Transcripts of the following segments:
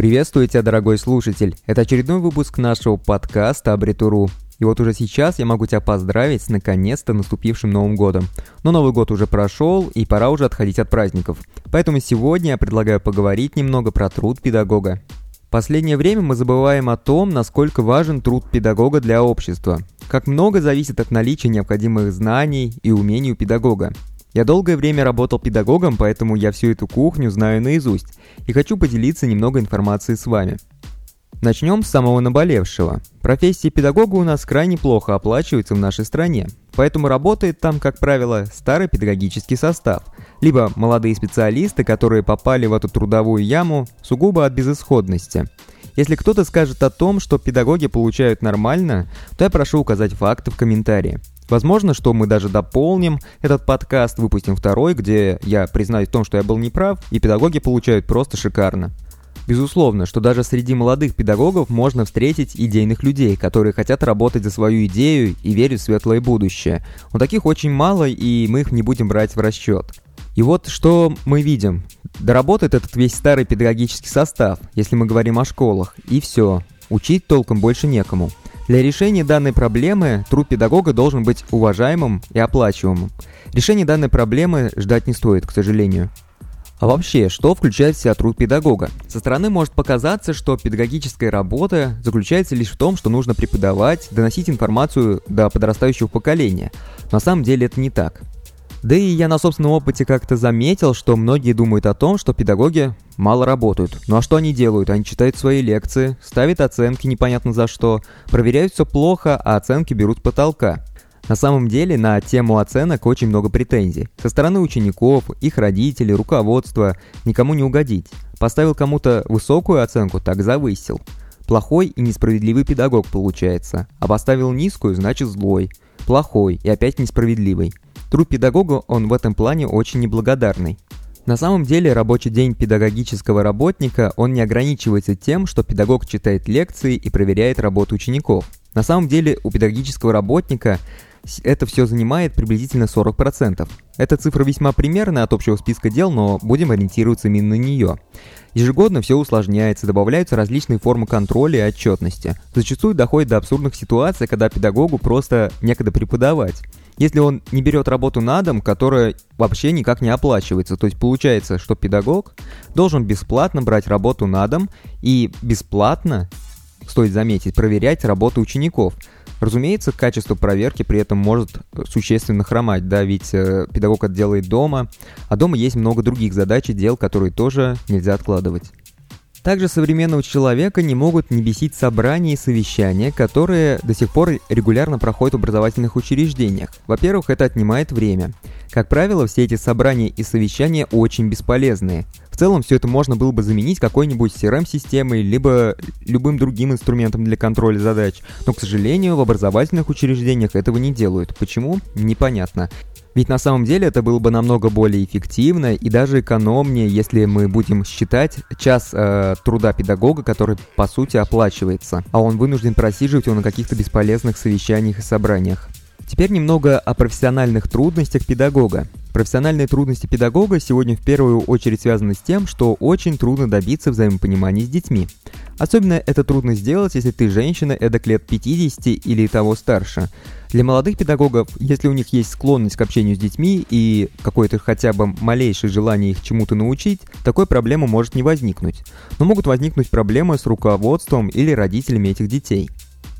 Приветствую тебя, дорогой слушатель. Это очередной выпуск нашего подкаста Абритуру. И вот уже сейчас я могу тебя поздравить с наконец-то наступившим Новым годом. Но Новый год уже прошел, и пора уже отходить от праздников. Поэтому сегодня я предлагаю поговорить немного про труд педагога. Последнее время мы забываем о том, насколько важен труд педагога для общества. Как много зависит от наличия необходимых знаний и умений у педагога. Я долгое время работал педагогом, поэтому я всю эту кухню знаю наизусть и хочу поделиться немного информацией с вами. Начнем с самого наболевшего. Профессия педагога у нас крайне плохо оплачивается в нашей стране, поэтому работает там, как правило, старый педагогический состав, либо молодые специалисты, которые попали в эту трудовую яму сугубо от безысходности. Если кто-то скажет о том, что педагоги получают нормально, то я прошу указать факты в комментарии. Возможно, что мы даже дополним этот подкаст, выпустим второй, где я признаюсь в том, что я был неправ, и педагоги получают просто шикарно. Безусловно, что даже среди молодых педагогов можно встретить идейных людей, которые хотят работать за свою идею и верят в светлое будущее. Но таких очень мало, и мы их не будем брать в расчет. И вот что мы видим. Доработает этот весь старый педагогический состав, если мы говорим о школах, и все. Учить толком больше некому. Для решения данной проблемы труд педагога должен быть уважаемым и оплачиваемым. Решение данной проблемы ждать не стоит, к сожалению. А вообще, что включает в себя труд педагога? Со стороны может показаться, что педагогическая работа заключается лишь в том, что нужно преподавать, доносить информацию до подрастающего поколения. На самом деле это не так. Да и я на собственном опыте как-то заметил, что многие думают о том, что педагоги мало работают. Ну а что они делают? Они читают свои лекции, ставят оценки непонятно за что, проверяют все плохо, а оценки берут с потолка. На самом деле на тему оценок очень много претензий. Со стороны учеников, их родителей, руководства, никому не угодить. Поставил кому-то высокую оценку, так завысил. Плохой и несправедливый педагог получается, а поставил низкую, значит злой. Плохой и опять несправедливый. Труд педагога он в этом плане очень неблагодарный. На самом деле рабочий день педагогического работника он не ограничивается тем, что педагог читает лекции и проверяет работу учеников. На самом деле у педагогического работника это все занимает приблизительно 40%. Эта цифра весьма примерная от общего списка дел, но будем ориентироваться именно на нее. Ежегодно все усложняется, добавляются различные формы контроля и отчетности. Зачастую доходит до абсурдных ситуаций, когда педагогу просто некогда преподавать если он не берет работу на дом, которая вообще никак не оплачивается. То есть получается, что педагог должен бесплатно брать работу на дом и бесплатно, стоит заметить, проверять работу учеников. Разумеется, качество проверки при этом может существенно хромать, да, ведь э, педагог это делает дома, а дома есть много других задач и дел, которые тоже нельзя откладывать. Также современного человека не могут не бесить собрания и совещания, которые до сих пор регулярно проходят в образовательных учреждениях. Во-первых, это отнимает время. Как правило, все эти собрания и совещания очень бесполезные. В целом, все это можно было бы заменить какой-нибудь CRM-системой, либо любым другим инструментом для контроля задач. Но, к сожалению, в образовательных учреждениях этого не делают. Почему? Непонятно. Ведь на самом деле это было бы намного более эффективно и даже экономнее, если мы будем считать час э, труда педагога, который по сути оплачивается, а он вынужден просиживать его на каких-то бесполезных совещаниях и собраниях. Теперь немного о профессиональных трудностях педагога. Профессиональные трудности педагога сегодня в первую очередь связаны с тем, что очень трудно добиться взаимопонимания с детьми. Особенно это трудно сделать, если ты женщина эдак лет 50 или того старше. Для молодых педагогов, если у них есть склонность к общению с детьми и какое-то хотя бы малейшее желание их чему-то научить, такой проблемы может не возникнуть. Но могут возникнуть проблемы с руководством или родителями этих детей.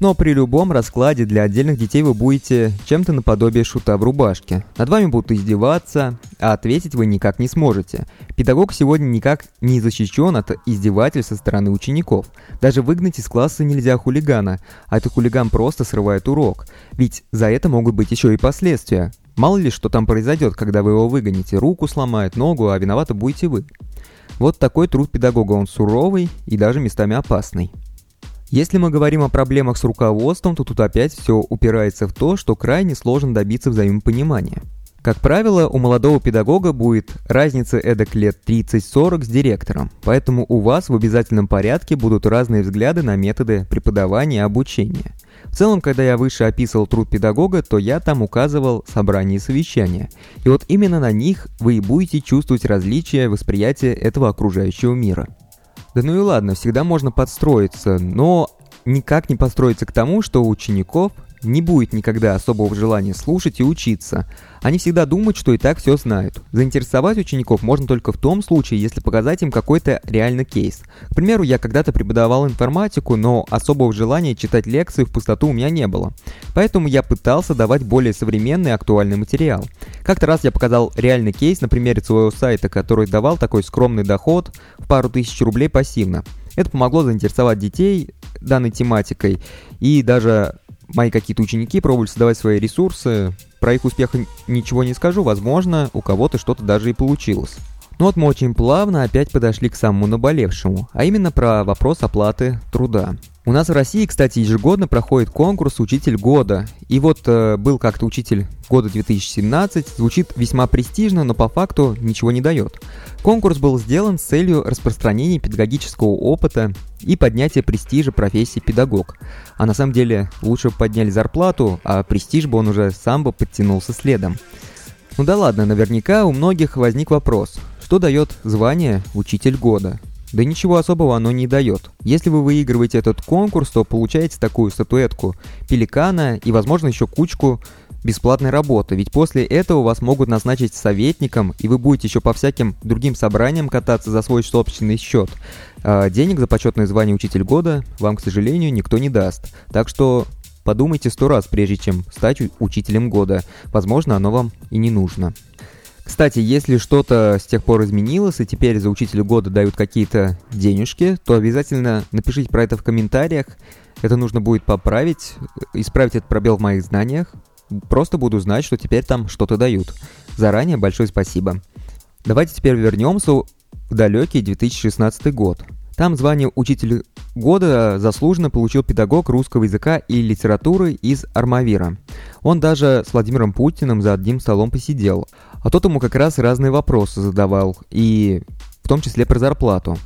Но при любом раскладе для отдельных детей вы будете чем-то наподобие шута в рубашке. Над вами будут издеваться, а ответить вы никак не сможете. Педагог сегодня никак не защищен от издевательств со стороны учеников. Даже выгнать из класса нельзя хулигана, а этот хулиган просто срывает урок. Ведь за это могут быть еще и последствия. Мало ли, что там произойдет, когда вы его выгоните. Руку сломает, ногу, а виноваты будете вы. Вот такой труд педагога, он суровый и даже местами опасный. Если мы говорим о проблемах с руководством, то тут опять все упирается в то, что крайне сложно добиться взаимопонимания. Как правило, у молодого педагога будет разница эдак лет 30-40 с директором, поэтому у вас в обязательном порядке будут разные взгляды на методы преподавания и обучения. В целом, когда я выше описывал труд педагога, то я там указывал собрания и совещания. И вот именно на них вы и будете чувствовать различия восприятия этого окружающего мира. Да ну и ладно, всегда можно подстроиться, но никак не подстроиться к тому, что у учеников не будет никогда особого желания слушать и учиться. Они всегда думают, что и так все знают. Заинтересовать учеников можно только в том случае, если показать им какой-то реальный кейс. К примеру, я когда-то преподавал информатику, но особого желания читать лекции в пустоту у меня не было. Поэтому я пытался давать более современный актуальный материал. Как-то раз я показал реальный кейс на примере своего сайта, который давал такой скромный доход в пару тысяч рублей пассивно. Это помогло заинтересовать детей данной тематикой, и даже мои какие-то ученики пробовали создавать свои ресурсы. Про их успех ничего не скажу, возможно, у кого-то что-то даже и получилось. Но вот мы очень плавно опять подошли к самому наболевшему, а именно про вопрос оплаты труда. У нас в России, кстати, ежегодно проходит конкурс «Учитель года». И вот э, был как-то «Учитель года 2017», звучит весьма престижно, но по факту ничего не дает. Конкурс был сделан с целью распространения педагогического опыта и поднятия престижа профессии педагог. А на самом деле лучше бы подняли зарплату, а престиж бы он уже сам бы подтянулся следом. Ну да ладно, наверняка у многих возник вопрос, что дает звание «Учитель года»? Да ничего особого оно не дает. Если вы выигрываете этот конкурс, то получаете такую статуэтку пеликана и, возможно, еще кучку бесплатной работы, ведь после этого вас могут назначить советником, и вы будете еще по всяким другим собраниям кататься за свой собственный счет. А денег за почетное звание Учитель года вам, к сожалению, никто не даст. Так что подумайте сто раз, прежде чем стать Учителем года. Возможно, оно вам и не нужно. Кстати, если что-то с тех пор изменилось, и теперь за учителя года дают какие-то денежки, то обязательно напишите про это в комментариях. Это нужно будет поправить, исправить этот пробел в моих знаниях. Просто буду знать, что теперь там что-то дают. Заранее большое спасибо. Давайте теперь вернемся в далекий 2016 год. Там звание «Учитель года» заслуженно получил педагог русского языка и литературы из Армавира. Он даже с Владимиром Путиным за одним столом посидел, а тот ему как раз разные вопросы задавал, и в том числе про зарплату,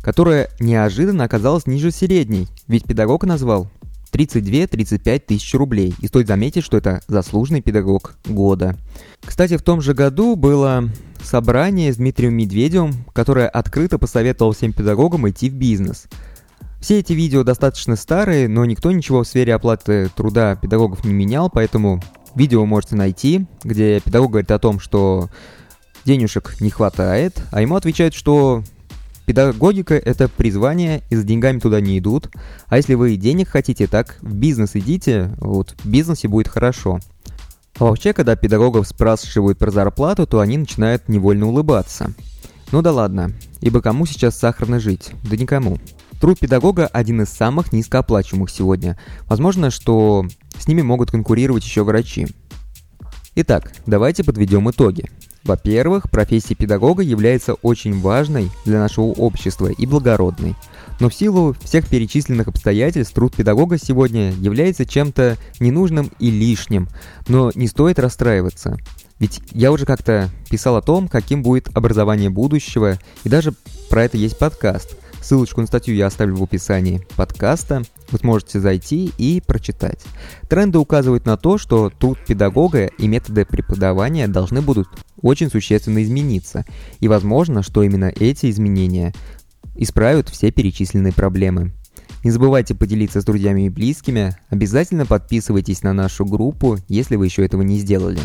которая неожиданно оказалась ниже средней, ведь педагог назвал 32-35 тысяч рублей. И стоит заметить, что это заслуженный педагог года. Кстати, в том же году было собрание с Дмитрием Медведевым, которое открыто посоветовал всем педагогам идти в бизнес. Все эти видео достаточно старые, но никто ничего в сфере оплаты труда педагогов не менял, поэтому видео можете найти, где педагог говорит о том, что денежек не хватает, а ему отвечают, что педагогика – это призвание, и за деньгами туда не идут. А если вы денег хотите, так в бизнес идите, вот в бизнесе будет хорошо. А вообще, когда педагогов спрашивают про зарплату, то они начинают невольно улыбаться. Ну да ладно, ибо кому сейчас сахарно жить? Да никому. Труд педагога один из самых низкооплачиваемых сегодня. Возможно, что с ними могут конкурировать еще врачи. Итак, давайте подведем итоги. Во-первых, профессия педагога является очень важной для нашего общества и благородной – но в силу всех перечисленных обстоятельств труд педагога сегодня является чем-то ненужным и лишним, но не стоит расстраиваться. Ведь я уже как-то писал о том, каким будет образование будущего, и даже про это есть подкаст. Ссылочку на статью я оставлю в описании подкаста. Вы сможете зайти и прочитать. Тренды указывают на то, что труд педагога и методы преподавания должны будут очень существенно измениться. И возможно, что именно эти изменения исправят все перечисленные проблемы. Не забывайте поделиться с друзьями и близкими, обязательно подписывайтесь на нашу группу, если вы еще этого не сделали.